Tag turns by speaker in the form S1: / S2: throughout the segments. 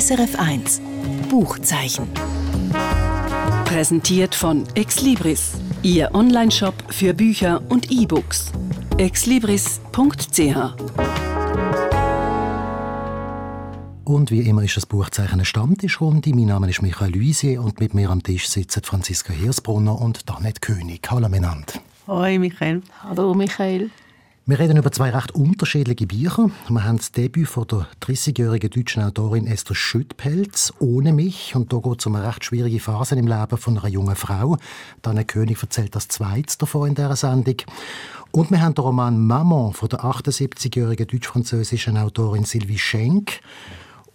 S1: SRF 1 Buchzeichen.
S2: Präsentiert von Exlibris, Ihr Onlineshop für Bücher und E-Books. exlibris.ch
S3: Und wie immer ist das Buchzeichen eine Stammtischrunde. Mein Name ist Michael Luisier und mit mir am Tisch sitzen Franziska Hirsbrunner und Danet König. Hallo miteinander.
S4: Hoi Michael.
S5: Hallo Michael.
S3: Wir reden über zwei recht unterschiedliche Bücher. Wir haben das Debüt von der 30-jährigen deutschen Autorin Esther Schüttpelz «Ohne mich». Und da geht es um eine recht schwierige Phase im Leben von einer jungen Frau. Dana König erzählt das Zweite davon in dieser Sendung. Und wir haben den Roman «Maman» von der 78-jährigen deutsch-französischen Autorin Sylvie Schenk.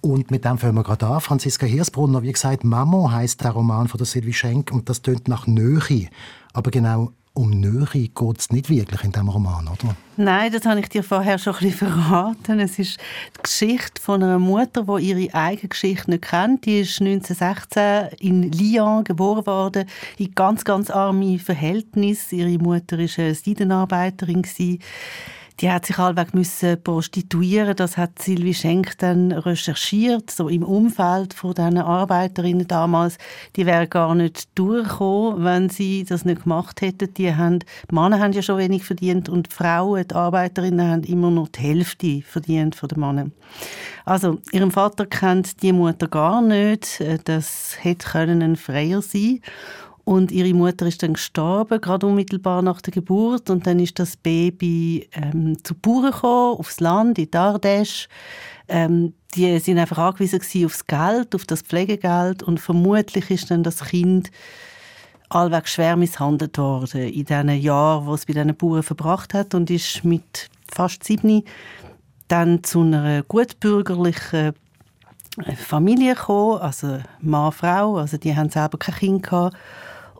S3: Und mit dem fangen wir gerade an. Franziska Hirsbrunner, wie gesagt, «Maman» heißt der Roman von der Sylvie Schenk und das tönt nach Nähe. Aber genau um Nähe geht es nicht wirklich in diesem Roman, oder?
S4: Nein, das habe ich dir vorher schon ein bisschen verraten. Es ist die Geschichte von einer Mutter, die ihre eigene Geschichte nicht kennt. Die ist 1916 in Lyon geboren worden, in ganz, ganz arme Verhältnisse. Ihre Mutter war eine Seidenarbeiterin die hat sich allweg müssen prostituieren. Das hat Sylvie Schenk dann recherchiert, so im Umfeld von diesen Arbeiterinnen damals. Die wären gar nicht durchgekommen, wenn sie das nicht gemacht hätten. Die haben, die Männer haben ja schon wenig verdient und die Frauen, die Arbeiterinnen, haben immer noch die Hälfte verdient von den Männern. Also, ihrem Vater kennt die Mutter gar nicht. Das hätte ein Freier sein können. Und ihre Mutter ist dann gestorben, gerade unmittelbar nach der Geburt. Und dann ist das Baby ähm, zu Bauern gekommen, aufs Land, in Dardesch. Ähm, die sind einfach angewiesen aufs Geld, auf das Pflegegeld. Und vermutlich ist dann das Kind allweg schwer misshandelt worden in den Jahren, wo es bei diesen Bauern verbracht hat. Und ist mit fast sieben dann zu einer gutbürgerlichen äh, Familie gekommen, also Mann, Frau, also die haben selber kein Kind gehabt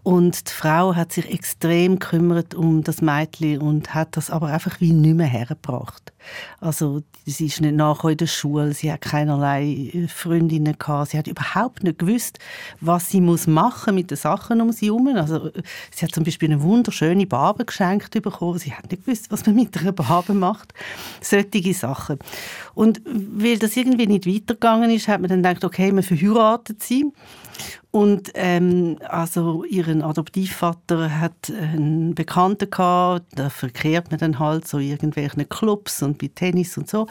S4: und die Frau hat sich extrem gekümmert um das Mädchen und hat das aber einfach wie nicht mehr hergebracht. Also sie ist nicht nachher in der Schule, sie hat keinerlei äh, Freundinnen gehabt, sie hat überhaupt nicht gewusst, was sie muss machen mit den Sachen um sie herum. Also sie hat zum Beispiel eine wunderschöne Barbe geschenkt bekommen, sie hat nicht gewusst, was man mit einer Barbe macht. Solche Sachen. Und weil das irgendwie nicht weitergegangen ist, hat man dann gedacht, okay, man verheiratet sie und ähm, also ihren Adoptivvater hat einen Bekannten gehabt, da verkehrt man dann halt so irgendwelchen Clubs und bei Tennis und so.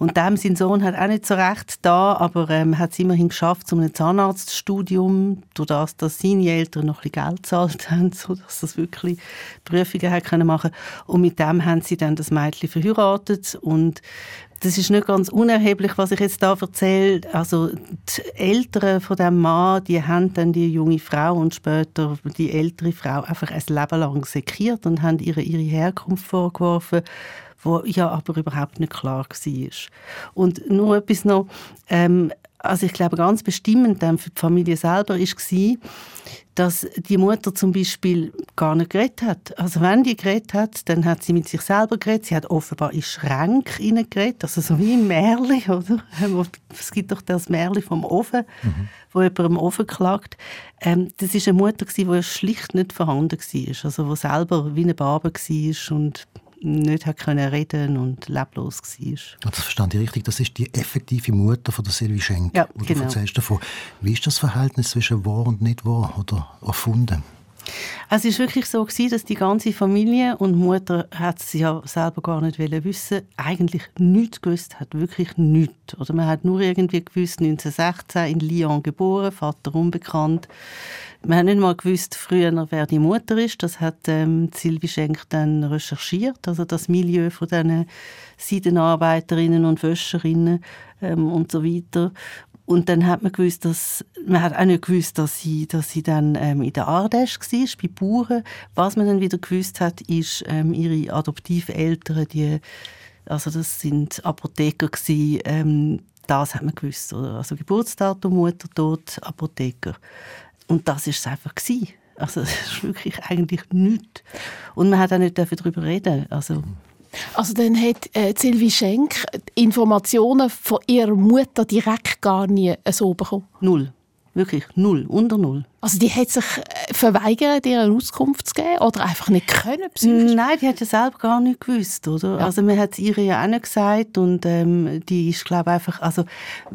S4: Und dem sein Sohn hat auch nicht so recht da, aber ähm, hat es immerhin geschafft zu einem Zahnarztstudium, durch das, dass seine Eltern noch ein bisschen Geld gezahlt haben, sodass das wirklich Prüfungen hat können machen. Und mit dem haben sie dann das Mädchen verheiratet und das ist nicht ganz unerheblich, was ich jetzt da erzähle. Also die Eltern von dem Mann, die haben dann die junge Frau und später die ältere Frau einfach ein Leben lang sekiert und haben ihre, ihre Herkunft vorgeworfen, wo ja aber überhaupt nicht klar war. Und nur etwas noch, ähm, also ich glaube ganz bestimmend für die Familie selber ist war, dass die Mutter zum Beispiel gar nicht geredet hat. Also wenn die geredet hat, dann hat sie mit sich selber geredet. Sie hat offenbar in Schränke hineingeredet, also so wie im Märli, oder? Es gibt doch das Märli vom Ofen, mhm. wo jemand am Ofen klagt. Ähm, das ist eine Mutter, die schlicht nicht vorhanden war, also die selber wie eine Barbe war und nicht hat können reden und leblos war.
S3: Das verstand ich richtig. Das ist die effektive Mutter von der Sylvie Schenk.
S4: Ja,
S3: genau. Du erzählst davon. Wie ist das Verhältnis zwischen wahr und nicht wahr oder erfunden?
S4: Es war wirklich so, dass die ganze Familie und Mutter hat es ja selber gar nicht wissen, eigentlich nichts gewusst hat, wirklich nichts. Oder man hat nur irgendwie gewusst, 1916 in Lyon geboren, Vater unbekannt. Man hat nicht mal gewusst, früher, wer die Mutter ist. Das hat ähm, Sylvie Schenk dann recherchiert, also das Milieu von diesen Seidenarbeiterinnen und Wäscherinnen ähm, und so weiter. Und dann hat man gewusst, dass man hat auch nicht gewusst, dass sie, dass sie dann ähm, in der Ardèche war, bei Bauern. Was man dann wieder gewusst hat, ist ähm, ihre Adoptiveltern, die, also das sind Apotheker gewesen, ähm, das hat man gewusst. Oder? Also Geburtsdatum, Mutter, Tod, Apotheker. Und das ist es einfach gewesen. Also das ist wirklich eigentlich nichts. Und man hat auch nicht darüber reden. Also
S5: also dann hat äh, Sylvie Schenk Informationen von ihrer Mutter direkt gar nie so bekommen?
S4: Null. Wirklich null, unter null.
S5: Also die hat sich äh, verweigert, ihr eine Auskunft zu geben oder einfach nicht können? Psychisch?
S4: Nein, die hat ja selber gar nicht gewusst, oder? Ja. Also man hat es ihr ja auch nicht gesagt und ähm, die ist, glaube einfach, also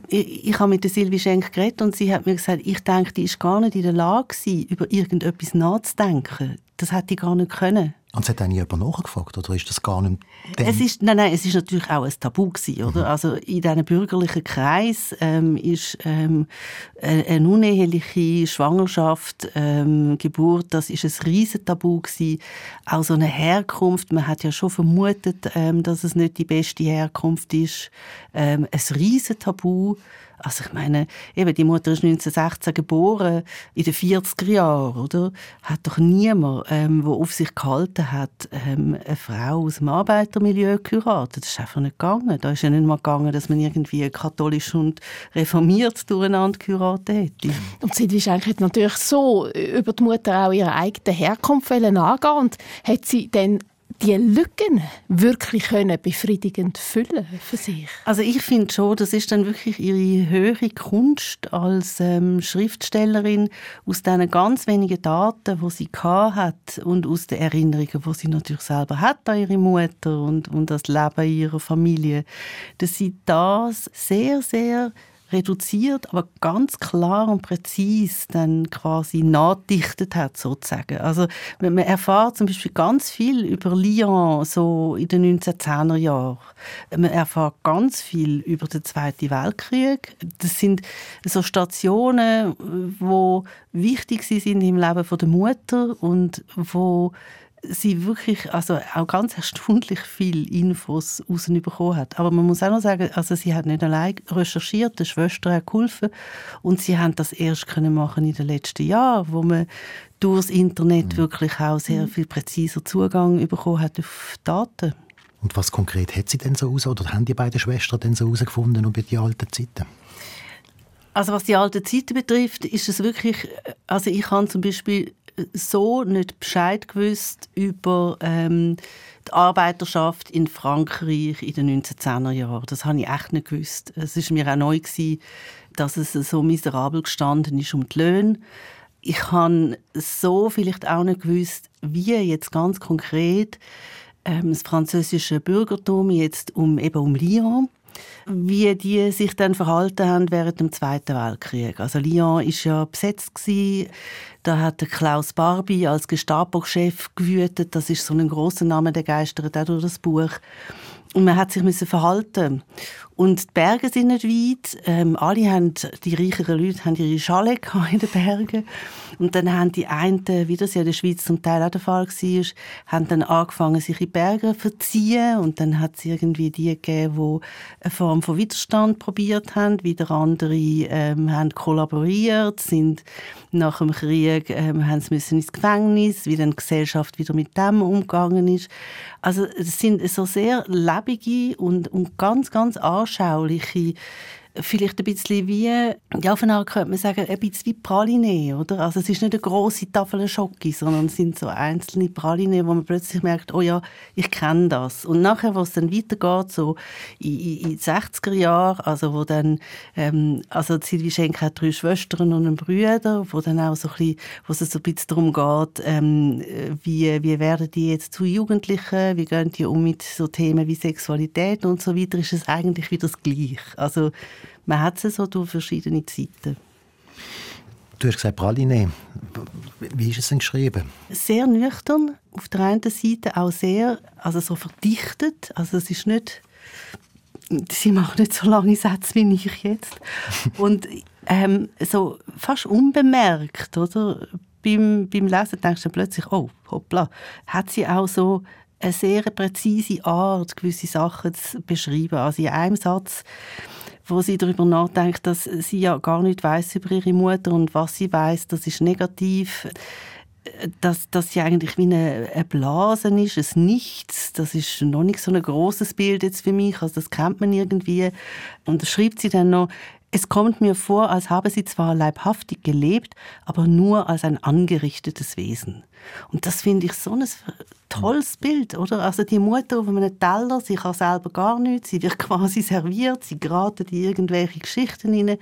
S4: ich, ich habe mit der Silvi Schenk geredet und sie hat mir gesagt, ich denke, die ist gar nicht in der Lage gewesen, über irgendetwas nachzudenken. Das hat die gar nicht können.
S3: Und es hat auch jemand nachgefragt, oder ist das gar nicht...
S4: Es ist, nein, nein, es ist natürlich auch ein Tabu gewesen, oder? Mhm. Also in diesem bürgerlichen Kreis ähm, ist ähm, eine uneheliche Schwangerschaft, ähm, Geburt, das ist ein riesen Tabu gewesen. Auch so eine Herkunft, man hat ja schon vermutet, ähm, dass es nicht die beste Herkunft ist. Ähm, ein riesen Tabu. Also ich meine, eben, die Mutter ist 1916 geboren, in den 40er Jahren, oder? Hat doch niemand, ähm, der auf sich gehalten hat, ähm, eine Frau aus dem Arbeitermilieu geheiratet. Das ist einfach nicht gegangen. Da ist ja nicht mal gegangen, dass man irgendwie katholisch und reformiert durcheinander geheiratet hätte.
S5: Und Silvi Schenk hat natürlich so über die Mutter auch ihre eigene Herkunft angehen und hat sie dann die Lücken wirklich können befriedigend füllen für sich?
S4: Also ich finde schon, das ist dann wirklich ihre höhere Kunst als ähm, Schriftstellerin aus diesen ganz wenigen Daten, die sie hat und aus den Erinnerungen, die sie natürlich selber hat an ihre Mutter und, und das Leben ihrer Familie, dass sie das sehr, sehr reduziert, aber ganz klar und präzise dann quasi nachdichtet hat, sozusagen. Also man erfahrt zum Beispiel ganz viel über Lyon so in den 1910er Jahren. Man erfahrt ganz viel über den Zweiten Weltkrieg. Das sind so Stationen, wo wichtig sind im Leben der Mutter und wo sie wirklich also auch ganz erstaunlich viel Infos bekommen hat. Aber man muss auch noch sagen, also sie hat nicht allein recherchiert, die Schwester hat geholfen und sie haben das erst können machen in den letzten Jahren, wo man durchs Internet mhm. wirklich auch sehr viel präziser Zugang bekommen hat auf Daten.
S3: Und was konkret hat sie denn so aus oder haben die beiden Schwestern denn so herausgefunden über die alten Zeiten?
S4: Also was die alten Zeiten betrifft, ist es wirklich, also ich habe zum Beispiel so nicht Bescheid gewusst über ähm, die Arbeiterschaft in Frankreich in den 1910er Jahren. Das habe ich echt nicht gewusst. Es ist mir auch neu gewesen, dass es so miserabel gestanden ist um die Löhne. Ich habe so vielleicht auch nicht gewusst, wie jetzt ganz konkret ähm, das französische Bürgertum jetzt um eben um Lyon wie die sich dann verhalten haben während dem Zweiten Weltkrieg. Also Lyon ist ja besetzt gewesen. Da hat Klaus Barbie als Gestapo-Chef gewütet. Das ist so ein großer Name, der geistert auch durch das Buch. Und man hat sich müssen verhalten. Und die Berge sind nicht weit. Ähm, alle haben, die reicheren Leute haben ihre Schale in den Bergen. Und dann haben die einen, wie das ja in der Schweiz zum Teil auch der Fall war, haben dann angefangen, sich in die Berge zu verziehen. Und dann hat es irgendwie die gegeben, die eine Form von Widerstand probiert haben. Wieder andere ähm, haben kollaboriert, sind nach dem Krieg ähm, haben sie müssen ins Gefängnis, wie dann die Gesellschaft wieder mit dem umgegangen ist. Also es sind so sehr lebige und, und ganz, ganz anschauliche vielleicht ein bisschen wie, ja, von einer könnte man sagen, ein bisschen wie Praline, oder? Also es ist nicht eine große Tafel Schocke, sondern es sind so einzelne Praline, wo man plötzlich merkt, oh ja, ich kenne das. Und nachher, wo es dann weitergeht, so in, in, in 60er Jahren, also wo dann, ähm, also Silvi Schenk hat drei Schwestern und einen Bruder, wo dann auch so ein bisschen, wo es so ein bisschen darum geht, ähm, wie, wie werden die jetzt zu Jugendlichen, wie gehen die um mit so Themen wie Sexualität und so weiter, ist es eigentlich wieder das Gleiche. Also man hat es so durch verschiedene Zeiten.
S3: Du hast gesagt Praline. Wie ist es denn geschrieben?
S4: Sehr nüchtern. Auf der einen Seite auch sehr, also so verdichtet. Also es ist nicht, sie macht nicht so lange Sätze wie ich jetzt. Und ähm, so fast unbemerkt, oder? Beim, beim Lesen denkst du plötzlich, oh, hoppla, hat sie auch so eine sehr präzise Art, gewisse Sachen zu beschreiben. Also in einem Satz wo sie darüber nachdenkt, dass sie ja gar nicht weiß über ihre Mutter und was sie weiß, das ist negativ dass, dass sie eigentlich wie eine, eine Blase ist, ein Nichts. Das ist noch nicht so ein großes Bild jetzt für mich, also das kennt man irgendwie. Und da schreibt sie dann noch, es kommt mir vor, als habe sie zwar leibhaftig gelebt, aber nur als ein angerichtetes Wesen. Und das finde ich so ein tolles Bild, oder? Also die Mutter auf einem Teller, sie kann selber gar nichts, sie wird quasi serviert, sie geraten in irgendwelche Geschichten hinein.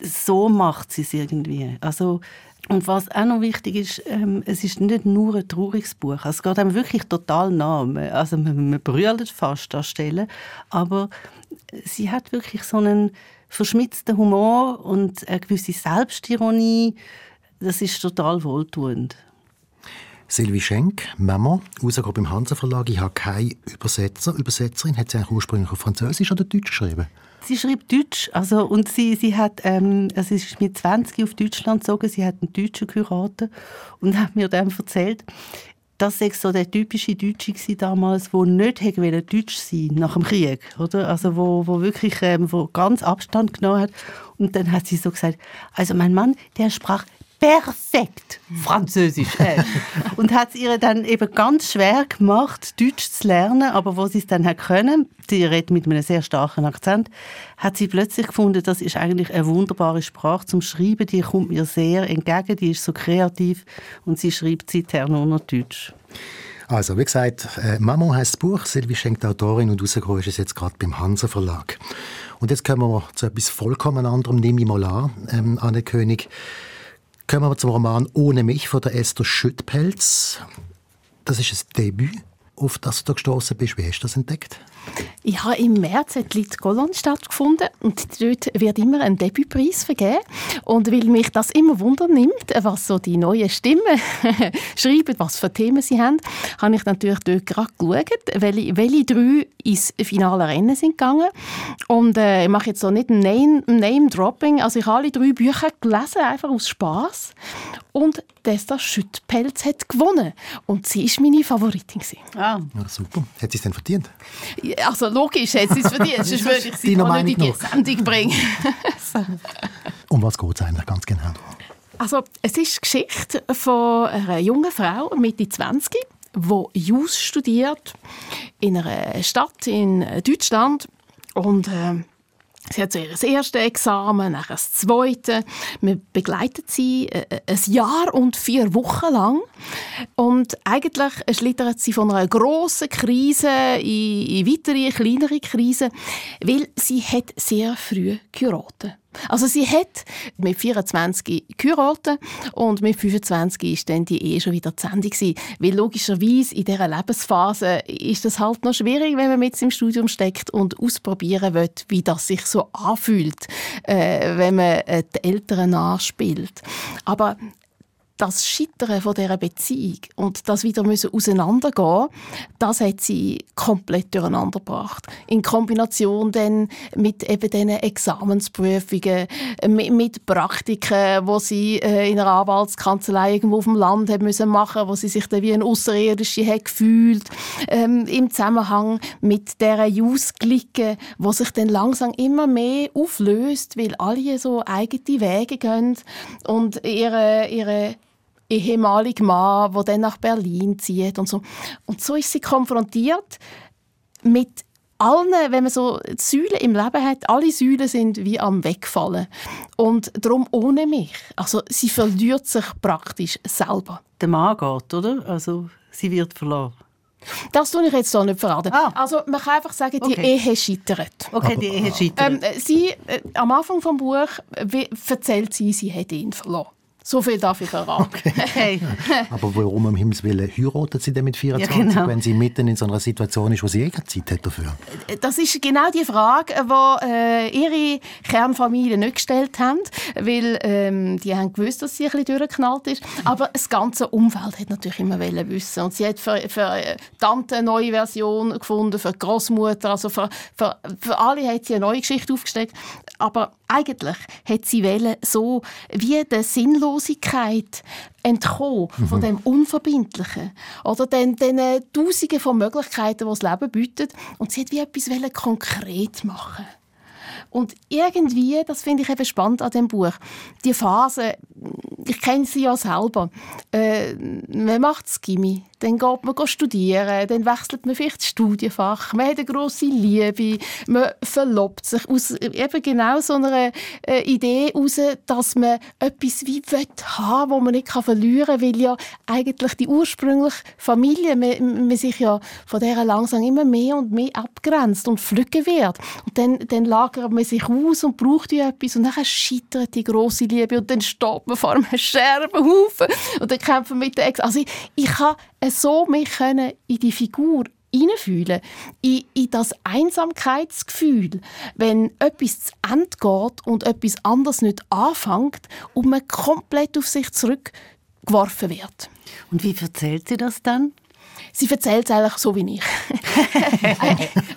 S4: so macht sie es irgendwie. Also und was auch noch wichtig ist, ähm, es ist nicht nur ein trauriges Buch. Also es geht einem wirklich total nah. Also man, man brüllt fast an Stellen. Aber sie hat wirklich so einen verschmitzten Humor und eine gewisse Selbstironie. Das ist total wohltuend.
S3: Sylvie Schenk, Mama, rausgekommen beim Hansa Verlag. Ich habe keine Übersetzer, Übersetzerin. Hat sie eigentlich ursprünglich auf Französisch oder Deutsch geschrieben?
S4: Sie schreibt Deutsch, also, und sie, sie, hat, ähm, also sie ist mit 20 auf Deutschland gezogen, sie hat einen Deutschen geheiratet und hat mir dann erzählt, das war so der typische Deutsche damals, der nicht hätte Deutsch sein nach dem Krieg, oder? Also wo, wo wirklich ähm, wo ganz Abstand genommen hat. Und dann hat sie so gesagt, also mein Mann, der sprach perfekt Französisch. Äh. und hat es ihr dann eben ganz schwer gemacht, Deutsch zu lernen, aber wo sie es dann hat können, sie redet mit einem sehr starken Akzent, hat sie plötzlich gefunden, das ist eigentlich eine wunderbare Sprache zum Schreiben, die kommt mir sehr entgegen, die ist so kreativ und sie schreibt seither nur noch Deutsch.
S3: Also, wie gesagt, äh, Maman heißt das Buch, Silvi schenkt Autorin und rausgekommen ist es jetzt gerade beim Hansa Verlag. Und jetzt kommen wir zu etwas vollkommen anderem, nehme ich mal an, ähm, Anne König. Kommen wir zum Roman Ohne mich von der Esther Schüttpelz. Das ist ein Debüt, auf das du gestoßen bist. Wie hast du das entdeckt?
S5: Ja, im März hat Litz stattgefunden und dort wird immer ein Debütpreis vergeben. Und weil mich das immer Wunder nimmt, was so die neuen Stimmen schreiben, was für Themen sie haben, habe ich natürlich dort gerade geschaut, welche, welche drei ins finale Rennen sind gegangen. Und äh, ich mache jetzt so nicht ein Name-Dropping, also ich habe alle drei Bücher gelesen, einfach aus Spaß. Und Desta Schüttpelz hat gewonnen. Und sie war meine Favoritin.
S3: Ah. Ja, super. Hat sie es denn verdient?
S5: Also logisch hat sie es verdient, sonst würde ich sie noch nicht in die Sendung bringen.
S3: um was geht es eigentlich ganz genau?
S5: Also, es ist die Geschichte von einer jungen Frau, Mitte 20, die Jus studiert in einer Stadt in Deutschland und äh, Sie hat zuerst das erste Examen, dann das zweite. Wir begleitet sie äh, äh, ein Jahr und vier Wochen lang. Und eigentlich schlittert sie von einer grossen Krise in, in weitere, kleinere Krisen, weil sie hat sehr früh geheiratet. Also sie hat mit 24 geheiratet und mit 25 ist dann die Ehe schon wieder zu Ende gewesen. Weil logischerweise in dieser Lebensphase ist das halt noch schwierig, wenn man mit im Studium steckt und ausprobieren will, wie das sich so anfühlt, äh, wenn man äh, die Eltern nachspielt. Aber das Scheitern von dieser Beziehung und das wieder müssen auseinandergehen, das hat sie komplett durcheinander gebracht. In Kombination dann mit eben diesen Examensprüfungen, mit, Praktiken, wo sie äh, in einer Anwaltskanzlei irgendwo auf dem Land haben müssen machen, wo sie sich dann wie ein Außerirdische hat gefühlt, ähm, im Zusammenhang mit der Jusglicke, wo sich dann langsam immer mehr auflöst, weil alle so eigene Wege gehen und ihre, ihre ehemaliger Mann, der dann nach Berlin zieht und so. Und so ist sie konfrontiert mit allen, wenn man so Säulen im Leben hat, alle Säulen sind wie am Wegfallen. Und darum ohne mich. Also sie verliert sich praktisch selber.
S4: Der Mann geht, oder? Also sie wird verloren.
S5: Das tue ich jetzt so nicht verraten. Ah. Also man kann einfach sagen, die okay. Ehe scheitert.
S4: Okay, die Ehe scheitert.
S5: Ähm, sie, äh, am Anfang des Buches erzählt sie, sie hat ihn verloren. So viel darf ich verraten. Okay.
S3: Hey. Aber warum um Himmels Willen heiratet sie denn mit 24, ja, genau. wenn sie mitten in so einer Situation ist, wo sie eh keine Zeit hat dafür?
S5: Das ist genau die Frage, die äh, ihre Kernfamilie nicht gestellt haben, weil ähm, die haben gewusst, dass sie ein bisschen durchgeknallt ist. Aber das ganze Umfeld hat natürlich immer wissen. Und sie hat für, für äh, Tante eine neue Version gefunden, für die Großmutter, also für, für, für alle hat sie eine neue Geschichte aufgesteckt. Aber eigentlich hat sie wollen, so wie der Sinnlosigkeit entkommen, mhm. von dem Unverbindlichen. Oder den, den äh, Tausenden von Möglichkeiten, die das Leben bietet. Und sie hat wie etwas wollen, konkret machen und irgendwie, das finde ich eben spannend an dem Buch, die Phase, ich kenne sie ja selber, äh, man macht das Gimmi, dann geht man studieren, dann wechselt man vielleicht das Studienfach, man hat eine grosse Liebe, man verlobt sich aus eben genau so einer äh, Idee heraus, dass man etwas wie will haben, wo man nicht verlieren kann, weil ja eigentlich die ursprüngliche Familie, man, man sich ja von der langsam immer mehr und mehr abgrenzt und pflücken wird. Und dann, dann lagert man sich aus und braucht ja etwas und dann scheitert die große Liebe und dann steht man vor einem Scherbenhaufen und dann kämpft man mit der Ex. Also ich, ich kann so mich können in die Figur hineinfühlen, in, in das Einsamkeitsgefühl, wenn etwas zu Ende geht und etwas anderes nicht anfängt und man komplett auf sich zurückgeworfen wird.
S4: Und wie erzählt sie das dann?
S5: Sie erzählt es eigentlich so wie ich.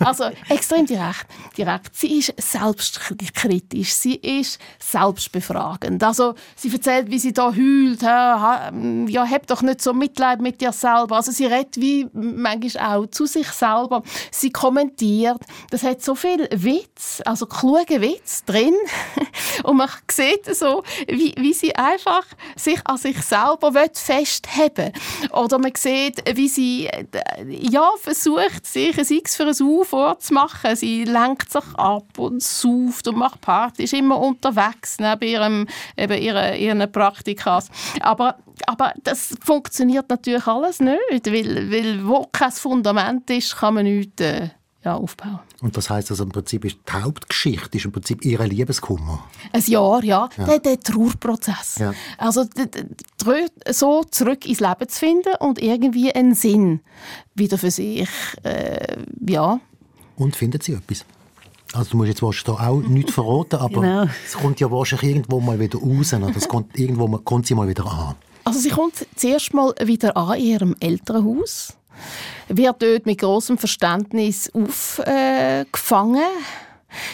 S5: also extrem direkt. direkt. Sie ist selbstkritisch, sie ist selbstbefragend. Also sie erzählt, wie sie da heult. Ja, hab doch nicht so Mitleid mit dir selber. Also sie redet wie manchmal auch zu sich selber. Sie kommentiert. Das hat so viel Witz, also kluge Witz drin. Und man sieht so, wie, wie sie einfach sich an sich selber festheben will. Oder man sieht, wie sie äh, ja, versucht, sich ein X für ein U vorzumachen. Sie lenkt sich ab und sauft und macht Party, ist immer unterwegs neben ihrem, eben ihren, ihren Praktikas. Aber, aber das funktioniert natürlich alles nicht, weil, weil wo kein Fundament ist, kann man nichts äh, ja, aufbauen.
S3: Und das heißt also im Prinzip ist die Hauptgeschichte ist im Prinzip ihre Liebeskummer.
S5: Ein Jahr, ja, ja. Der, der Trauerprozess. Ja. Also so zurück ins Leben zu finden und irgendwie einen Sinn wieder für sich, äh, ja.
S3: Und findet sie etwas? Also du musst jetzt wahrscheinlich auch nichts verraten, aber genau. es kommt ja wahrscheinlich irgendwo mal wieder raus oder es kommt irgendwo kommt sie mal wieder an.
S5: Also sie kommt zuerst mal wieder an in ihrem Elternhaus wird dort mit großem Verständnis aufgefangen.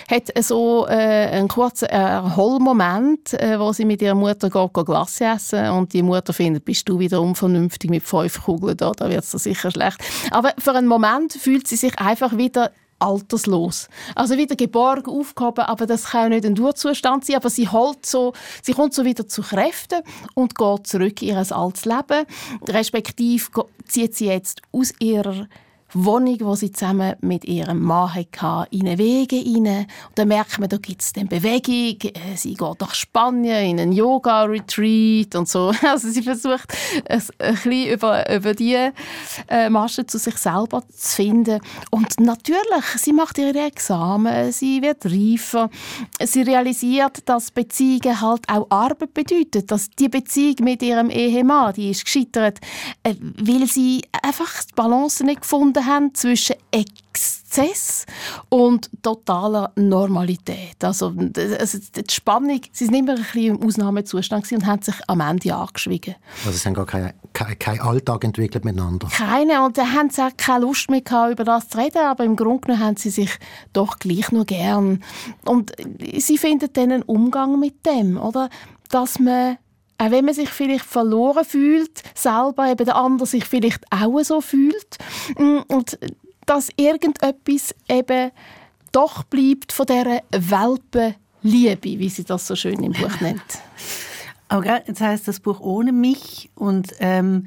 S5: hat so äh, einen kurzen Erholmoment, äh, wo sie mit ihrer Mutter geht, Glasse essen und die Mutter findet, bist du wieder unvernünftig mit fünf Kugeln da, da wird es sicher schlecht. Aber für einen Moment fühlt sie sich einfach wieder alterslos. Also wieder geborgen, aufgehoben, aber das kann ja nicht ein Durchzustand sein, aber sie holt so, sie kommt so wieder zu Kräften und geht zurück in ihr altes Leben, respektive zieht sie jetzt aus ihrer Wohnung, die sie zusammen mit ihrem Mann hatte, in eine Wege rein. Und dann merkt man, da gibt es dann Bewegung. Äh, sie geht nach Spanien in einen Yoga-Retreat und so. Also sie versucht, ein bisschen über, über diese äh, Masche zu sich selber zu finden. Und natürlich, sie macht ihre Examen, sie wird reifer. Sie realisiert, dass Beziehungen halt auch Arbeit bedeuten. Dass die Beziehung mit ihrem Ehemann, die ist gescheitert, äh, weil sie einfach die Balance nicht gefunden haben zwischen Exzess und totaler Normalität. Also, also die Spannung, sie sind immer ein bisschen im Ausnahmezustand und haben sich am Ende angeschwiegen.
S3: Also sie haben gar keinen kein, kein Alltag entwickelt miteinander?
S5: Keine und dann haben sie auch keine Lust mehr gehabt, über das zu reden, aber im Grunde genommen haben sie sich doch gleich noch gern. Und sie finden dann einen Umgang mit dem, oder? Dass man auch wenn man sich vielleicht verloren fühlt, selber eben der andere sich vielleicht auch so fühlt mm, und dass irgendetwas eben doch bleibt von dieser Welpenliebe, wie sie das so schön im Buch nennt.
S4: Aber jetzt heißt das Buch ohne mich und ähm,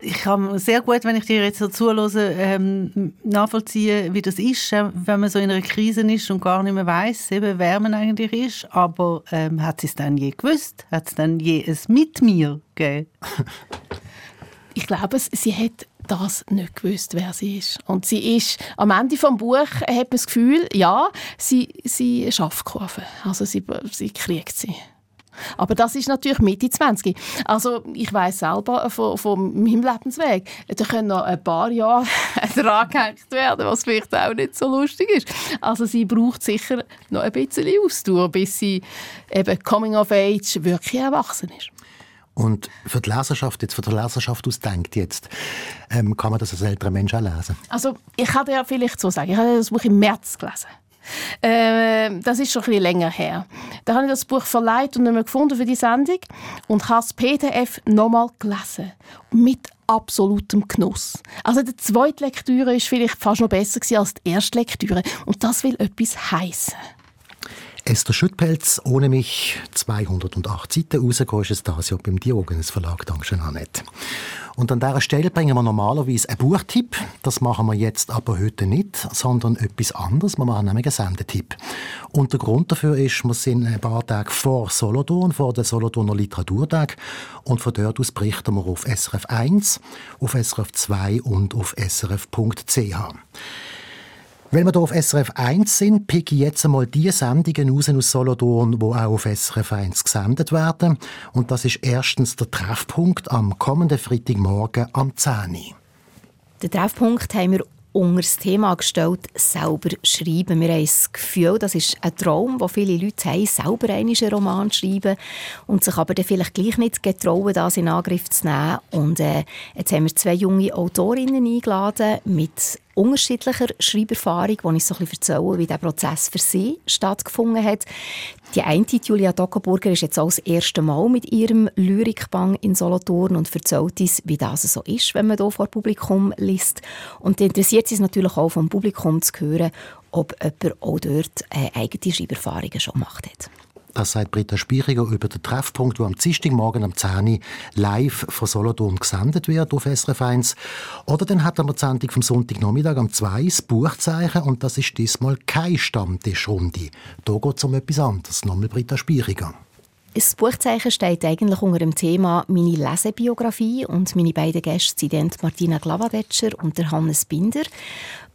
S4: ich kann sehr gut, wenn ich dir jetzt so zuhöre, ähm, nachvollziehen, wie das ist, äh, wenn man so in einer Krise ist und gar nicht mehr weiß, wer man eigentlich ist. Aber ähm, hat sie es dann je gewusst? Hat es dann je ein mit mir gegeben?
S5: ich glaube, sie hat das nicht gewusst, wer sie ist. Und sie ist, am Ende des Buches hat man das Gefühl, ja, sie, sie schafft Kurven. Also sie, sie kriegt sie. Aber das ist natürlich Mitte 20. Also ich weiß selber von, von meinem Lebensweg, da können noch ein paar Jahre drangehängt werden, was vielleicht auch nicht so lustig ist. Also sie braucht sicher noch ein bisschen Ausdauer, bis sie eben Coming of Age wirklich erwachsen ist.
S3: Und für die Leserschaft, jetzt für die Leserschaft ausdenkt jetzt, ähm, kann man das als älterer Mensch auch lesen?
S5: Also ich kann dir vielleicht so sagen, ich habe das Buch im März gelesen. Äh, das ist schon ein bisschen länger her. Da habe ich das Buch verleiht und nicht mehr gefunden für die Sendung und habe das PDF nochmal gelesen. Mit absolutem Genuss. Also die zweite Lektüre ist vielleicht fast noch besser als die erste Lektüre und das will etwas heißen.
S3: Esther Schüttpelz, ohne mich 208 Seiten rausgekommen ist es das ja beim Diogenes Verlag. Dankeschön, Annette. Und an dieser Stelle bringen wir normalerweise einen Buchtipp. Das machen wir jetzt aber heute nicht, sondern etwas anderes. Wir machen nämlich einen Sendetipp. Und der Grund dafür ist, wir sind ein paar Tage vor Solothurn, vor der Solothurner Literaturtag. Und von dort aus berichten wir auf SRF 1, auf SRF 2 und auf srf.ch. Wenn wir hier auf SRF 1 sind, picke ich jetzt einmal die Sendungen aus Solothurn, die auch auf SRF 1 gesendet werden. Und das ist erstens der Treffpunkt am kommenden Freitagmorgen am 10
S6: Den Treffpunkt haben wir unter das Thema gestellt, selber schreiben. Wir haben das Gefühl, das ist ein Traum, den viele Leute haben, selber einen Roman zu schreiben und sich aber dann vielleicht gleich nicht getrauen, das in Angriff zu nehmen. Und äh, jetzt haben wir zwei junge Autorinnen eingeladen mit unterschiedlicher Schreiberfahrung, die ich so ein bisschen erzählen, wie der Prozess für sie stattgefunden hat. Die eine, Julia Dockenburger, ist jetzt auch das erste Mal mit ihrem Lyrikbang in Solothurn und erzählt uns, wie das so ist, wenn man hier vor Publikum liest. Und interessiert sie es natürlich auch vom Publikum zu hören, ob jemand auch dort äh, eigene Schreiberfahrungen schon gemacht hat.
S3: Das sagt Britta Spieriger über den Treffpunkt, der am Dienstagmorgen am 10 Uhr live von Solothurn gesendet wird auf SRF 1. Oder dann hat er die Sendung vom Sonntagnachmittag am 2 das Buchzeichen und das ist diesmal keine Stammtischrunde. Da geht es um etwas anderes. Nochmal Britta Spieriger.
S6: Das Buchzeichen steht eigentlich unter dem Thema meine Lesebiografie und meine beiden Gäste sind Martina Glavadetscher und Hannes Binder,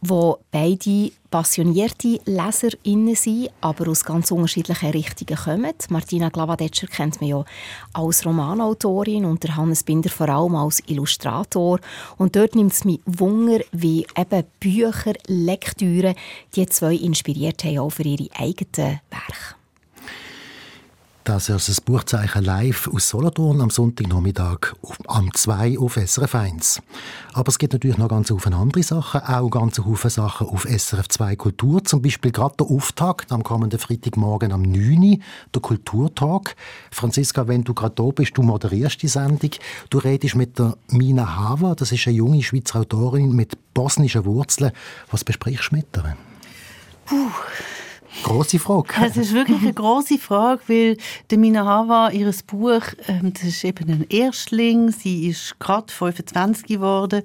S6: wo beide passionierte LeserInnen sind, aber aus ganz unterschiedlichen Richtungen kommen. Martina Glavadetscher kennt man ja als Romanautorin und der Hannes Binder vor allem als Illustrator. Und dort nimmt es mich Wunder, wie eben Bücher, Lektüre die zwei inspiriert haben, auch für ihre eigenen Werke.
S3: Das ist das Buchzeichen live aus Solothurn am Sonntagnachmittag am 2 auf SRF 1. Aber es gibt natürlich noch ganz viele andere Sachen, auch ganz viele Sachen auf SRF 2 Kultur. Zum Beispiel gerade der Auftakt am kommenden Freitagmorgen am 9 der Kulturtag. Franziska, wenn du gerade da bist, du moderierst die Sendung. Du redest mit der Mina Hava, das ist eine junge Schweizer Autorin mit bosnischen Wurzeln. Was besprichst du mit ihr?
S4: Puh.
S3: Große Frage.
S4: Das ist wirklich eine große Frage, weil der Mina Hava, ihr Buch, ähm, das ist eben ein Erstling, sie ist gerade 25 geworden,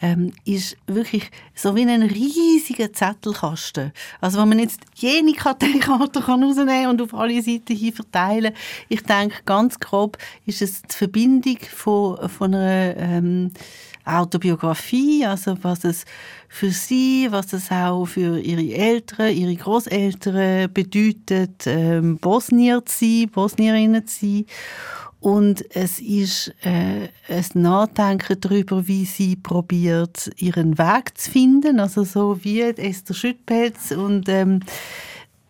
S4: ähm, ist wirklich so wie ein riesiger Zettelkasten. Also wenn man jetzt jene Karteikarte kann und auf alle Seiten hin verteilen, ich denke ganz grob ist es die Verbindung von, von einer ähm, Autobiografie, also was es für sie, was es auch für ihre Eltern, ihre Großeltern bedeutet, ähm, Bosnier zu sein, Bosnierinnen zu sein. Und es ist äh, ein Nachdenken darüber, wie sie probiert, ihren Weg zu finden, also so wie Esther Schüttpelz. Und ähm,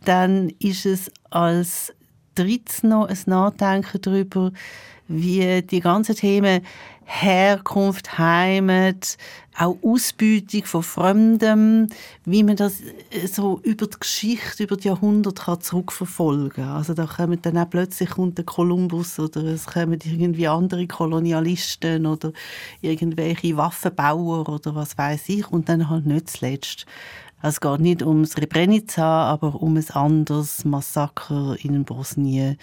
S4: dann ist es als drittes noch ein Nachdenken darüber, wie die ganzen Themen Herkunft, Heimat, auch Ausbeutung von Fremdem, wie man das äh, so über die Geschichte, über die Jahrhunderte kann zurückverfolgen kann. Also da kommen dann auch plötzlich kommt Kolumbus oder es kommen irgendwie andere Kolonialisten oder irgendwelche Waffenbauer oder was weiß ich und dann halt nicht zuletzt es geht nicht um Srebrenica, aber um ein anderes Massaker in Bosnien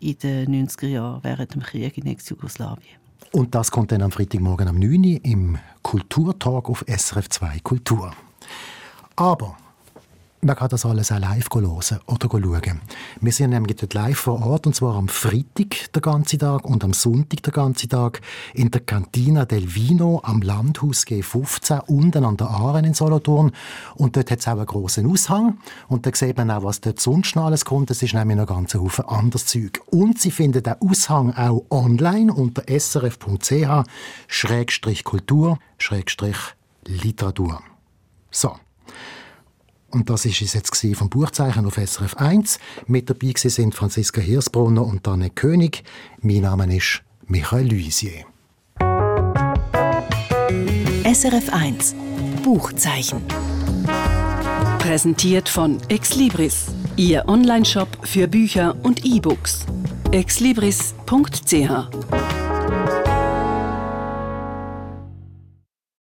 S4: in den 90er Jahren während dem Krieg in Ex-Jugoslawien.
S3: Und das kommt dann am Freitagmorgen um 9 Uhr im Kulturtalk auf SRF 2 Kultur. Aber man kann das alles auch live hören oder schauen. Wir sind nämlich dort live vor Ort, und zwar am Freitag den ganzen Tag und am Sonntag den ganzen Tag in der Cantina del Vino am Landhaus G15 unten an der Aaren in Solothurn. Und dort hat es auch einen grossen Aushang. Und da sieht man auch, was dort sonst noch alles kommt. Es ist nämlich noch ganz Haufen anderes Zeug. Und Sie finden den Aushang auch online unter srf.ch-kultur-literatur. So. Und das ist es jetzt vom Buchzeichen auf SRF 1. Mit dabei sind Franziska Hirsbrunner und Anne König. Mein Name ist Michael Luisier.
S1: SRF 1 Buchzeichen.
S2: Präsentiert von Exlibris, Ihr Onlineshop für Bücher und E-Books. exlibris.ch